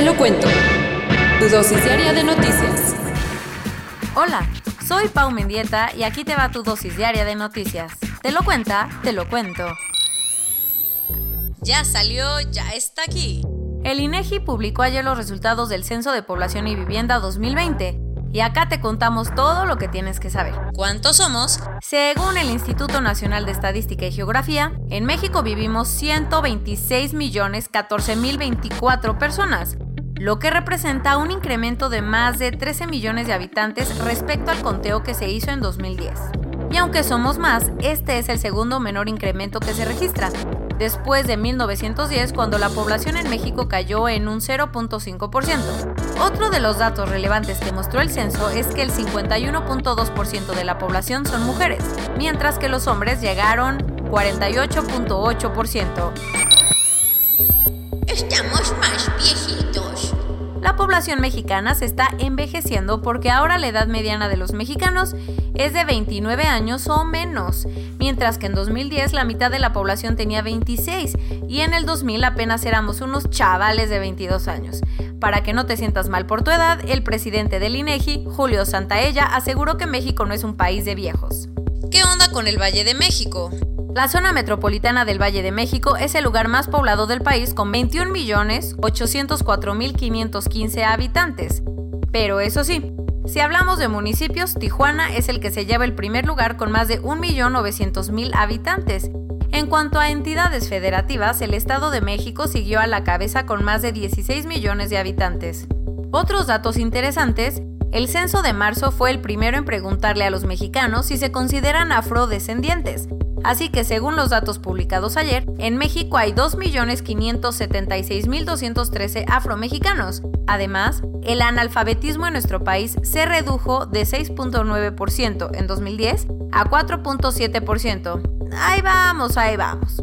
Te lo cuento. Tu dosis diaria de noticias. Hola, soy Pau Mendieta y aquí te va tu dosis diaria de noticias. Te lo cuenta, te lo cuento. Ya salió, ya está aquí. El INEGI publicó ayer los resultados del Censo de Población y Vivienda 2020 y acá te contamos todo lo que tienes que saber. ¿Cuántos somos? Según el Instituto Nacional de Estadística y Geografía, en México vivimos 126 millones 14 mil 24 personas, lo que representa un incremento de más de 13 millones de habitantes respecto al conteo que se hizo en 2010. Y aunque somos más, este es el segundo menor incremento que se registra, después de 1910 cuando la población en México cayó en un 0.5%. Otro de los datos relevantes que mostró el censo es que el 51.2% de la población son mujeres, mientras que los hombres llegaron 48.8%. Estamos. La población mexicana se está envejeciendo porque ahora la edad mediana de los mexicanos es de 29 años o menos, mientras que en 2010 la mitad de la población tenía 26 y en el 2000 apenas éramos unos chavales de 22 años. Para que no te sientas mal por tu edad, el presidente del INEGI, Julio Santaella, aseguró que México no es un país de viejos. ¿Qué onda con el Valle de México? La zona metropolitana del Valle de México es el lugar más poblado del país con 21.804.515 habitantes. Pero eso sí, si hablamos de municipios, Tijuana es el que se lleva el primer lugar con más de 1.900.000 habitantes. En cuanto a entidades federativas, el Estado de México siguió a la cabeza con más de 16 millones de habitantes. Otros datos interesantes, el censo de marzo fue el primero en preguntarle a los mexicanos si se consideran afrodescendientes, Así que según los datos publicados ayer, en México hay 2.576.213 afromexicanos. Además, el analfabetismo en nuestro país se redujo de 6.9% en 2010 a 4.7%. Ahí vamos, ahí vamos.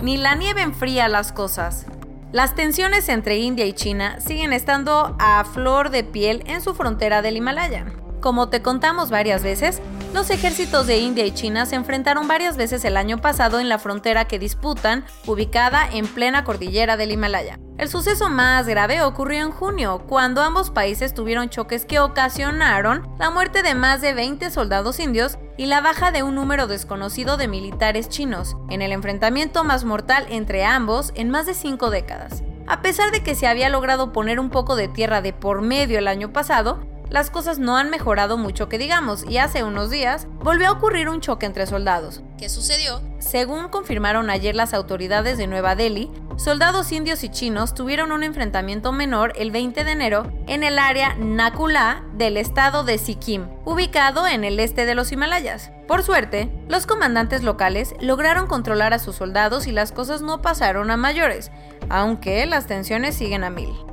Ni la nieve enfría las cosas. Las tensiones entre India y China siguen estando a flor de piel en su frontera del Himalaya. Como te contamos varias veces, los ejércitos de India y China se enfrentaron varias veces el año pasado en la frontera que disputan, ubicada en plena cordillera del Himalaya. El suceso más grave ocurrió en junio, cuando ambos países tuvieron choques que ocasionaron la muerte de más de 20 soldados indios y la baja de un número desconocido de militares chinos, en el enfrentamiento más mortal entre ambos en más de cinco décadas. A pesar de que se había logrado poner un poco de tierra de por medio el año pasado, las cosas no han mejorado mucho que digamos y hace unos días volvió a ocurrir un choque entre soldados. ¿Qué sucedió? Según confirmaron ayer las autoridades de Nueva Delhi, soldados indios y chinos tuvieron un enfrentamiento menor el 20 de enero en el área Nakula del estado de Sikkim, ubicado en el este de los Himalayas. Por suerte, los comandantes locales lograron controlar a sus soldados y las cosas no pasaron a mayores, aunque las tensiones siguen a mil.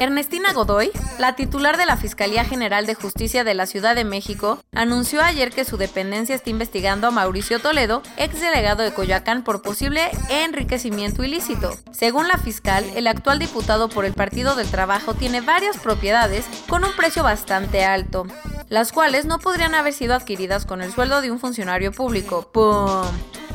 Ernestina Godoy, la titular de la Fiscalía General de Justicia de la Ciudad de México, anunció ayer que su dependencia está investigando a Mauricio Toledo, ex delegado de Coyoacán, por posible enriquecimiento ilícito. Según la fiscal, el actual diputado por el Partido del Trabajo tiene varias propiedades con un precio bastante alto, las cuales no podrían haber sido adquiridas con el sueldo de un funcionario público. ¡Pum!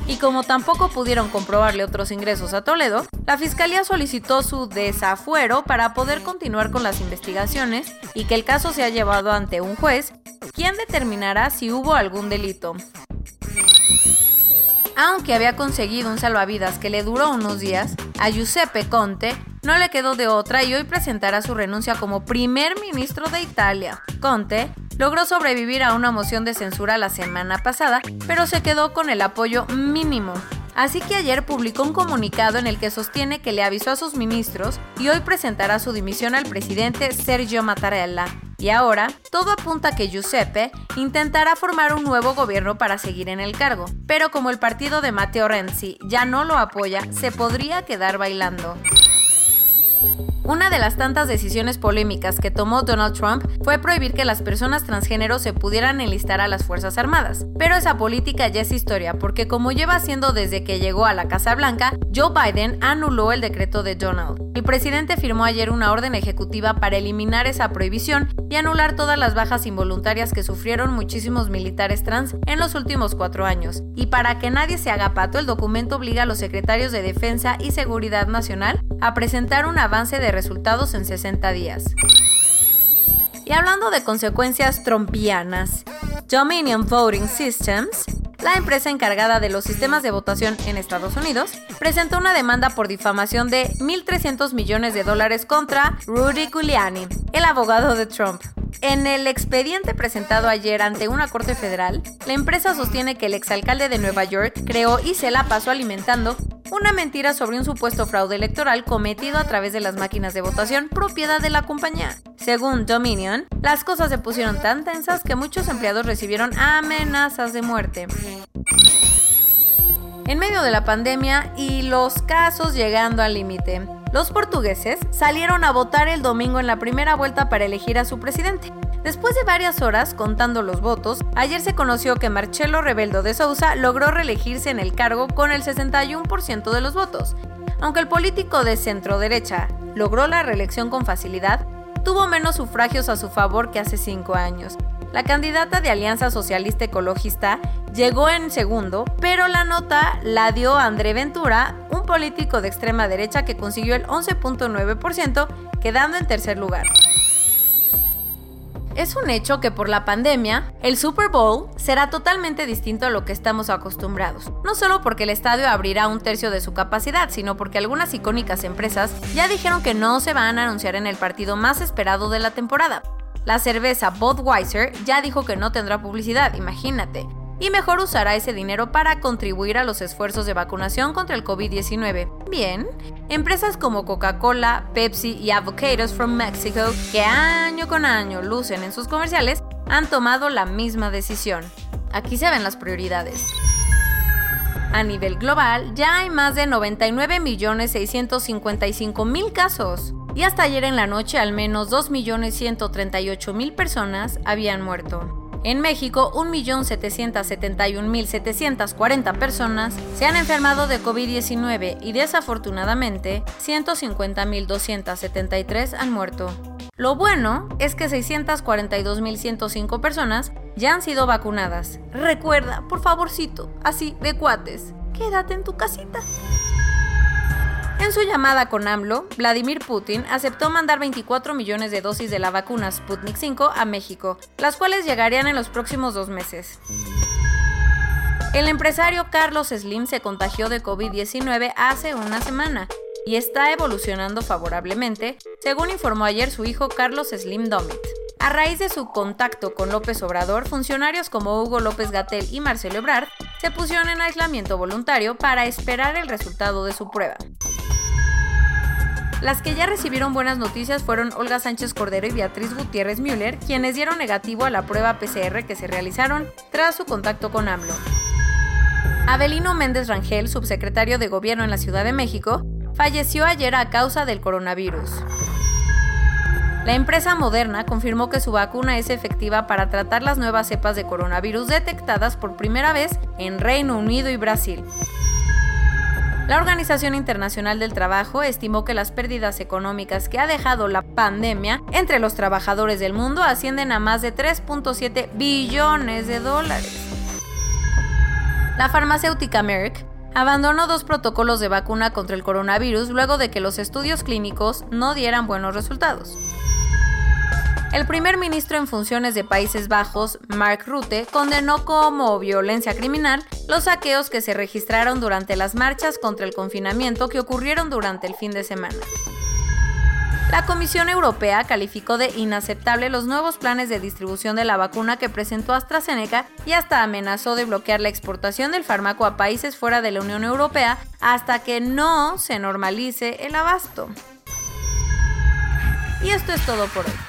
Y como tampoco pudieron comprobarle otros ingresos a Toledo, la fiscalía solicitó su desafuero para poder continuar con las investigaciones y que el caso sea llevado ante un juez, quien determinará si hubo algún delito. Aunque había conseguido un salvavidas que le duró unos días, a Giuseppe Conte no le quedó de otra y hoy presentará su renuncia como primer ministro de Italia. Conte logró sobrevivir a una moción de censura la semana pasada, pero se quedó con el apoyo mínimo. Así que ayer publicó un comunicado en el que sostiene que le avisó a sus ministros y hoy presentará su dimisión al presidente Sergio Mattarella. Y ahora, todo apunta a que Giuseppe intentará formar un nuevo gobierno para seguir en el cargo, pero como el partido de Matteo Renzi ya no lo apoya, se podría quedar bailando. Una de las tantas decisiones polémicas que tomó Donald Trump fue prohibir que las personas transgénero se pudieran enlistar a las Fuerzas Armadas. Pero esa política ya es historia, porque como lleva haciendo desde que llegó a la Casa Blanca, Joe Biden anuló el decreto de Donald. El presidente firmó ayer una orden ejecutiva para eliminar esa prohibición y anular todas las bajas involuntarias que sufrieron muchísimos militares trans en los últimos cuatro años. Y para que nadie se haga pato, el documento obliga a los secretarios de Defensa y Seguridad Nacional a presentar un avance de resultados en 60 días. Y hablando de consecuencias trompianas, Dominion Voting Systems, la empresa encargada de los sistemas de votación en Estados Unidos, presentó una demanda por difamación de 1.300 millones de dólares contra Rudy Giuliani, el abogado de Trump. En el expediente presentado ayer ante una corte federal, la empresa sostiene que el exalcalde de Nueva York creó y se la pasó alimentando una mentira sobre un supuesto fraude electoral cometido a través de las máquinas de votación propiedad de la compañía. Según Dominion, las cosas se pusieron tan tensas que muchos empleados recibieron amenazas de muerte. En medio de la pandemia y los casos llegando al límite, los portugueses salieron a votar el domingo en la primera vuelta para elegir a su presidente. Después de varias horas contando los votos, ayer se conoció que Marcelo Rebeldo de Sousa logró reelegirse en el cargo con el 61% de los votos. Aunque el político de centro derecha logró la reelección con facilidad, tuvo menos sufragios a su favor que hace cinco años. La candidata de Alianza Socialista Ecologista llegó en segundo, pero la nota la dio André Ventura, un político de extrema derecha que consiguió el 11.9%, quedando en tercer lugar. Es un hecho que por la pandemia, el Super Bowl será totalmente distinto a lo que estamos acostumbrados. No solo porque el estadio abrirá un tercio de su capacidad, sino porque algunas icónicas empresas ya dijeron que no se van a anunciar en el partido más esperado de la temporada. La cerveza Budweiser ya dijo que no tendrá publicidad, imagínate y mejor usará ese dinero para contribuir a los esfuerzos de vacunación contra el COVID-19. Bien, empresas como Coca-Cola, Pepsi y Avocados from Mexico, que año con año lucen en sus comerciales, han tomado la misma decisión. Aquí se ven las prioridades. A nivel global, ya hay más de 99.655.000 casos. Y hasta ayer en la noche al menos 2.138.000 personas habían muerto. En México, 1.771.740 personas se han enfermado de COVID-19 y desafortunadamente 150.273 han muerto. Lo bueno es que 642.105 personas ya han sido vacunadas. Recuerda, por favorcito, así de cuates, quédate en tu casita. En su llamada con AMLO, Vladimir Putin aceptó mandar 24 millones de dosis de la vacuna Sputnik 5 a México, las cuales llegarían en los próximos dos meses. El empresario Carlos Slim se contagió de COVID-19 hace una semana y está evolucionando favorablemente, según informó ayer su hijo Carlos Slim Domit. A raíz de su contacto con López Obrador, funcionarios como Hugo López Gatel y Marcelo Ebrard se pusieron en aislamiento voluntario para esperar el resultado de su prueba. Las que ya recibieron buenas noticias fueron Olga Sánchez Cordero y Beatriz Gutiérrez Müller, quienes dieron negativo a la prueba PCR que se realizaron tras su contacto con AMLO. Abelino Méndez Rangel, subsecretario de Gobierno en la Ciudad de México, falleció ayer a causa del coronavirus. La empresa Moderna confirmó que su vacuna es efectiva para tratar las nuevas cepas de coronavirus detectadas por primera vez en Reino Unido y Brasil. La Organización Internacional del Trabajo estimó que las pérdidas económicas que ha dejado la pandemia entre los trabajadores del mundo ascienden a más de 3.7 billones de dólares. La farmacéutica Merck abandonó dos protocolos de vacuna contra el coronavirus luego de que los estudios clínicos no dieran buenos resultados. El primer ministro en funciones de Países Bajos, Mark Rutte, condenó como violencia criminal los saqueos que se registraron durante las marchas contra el confinamiento que ocurrieron durante el fin de semana. La Comisión Europea calificó de inaceptable los nuevos planes de distribución de la vacuna que presentó AstraZeneca y hasta amenazó de bloquear la exportación del fármaco a países fuera de la Unión Europea hasta que no se normalice el abasto. Y esto es todo por hoy.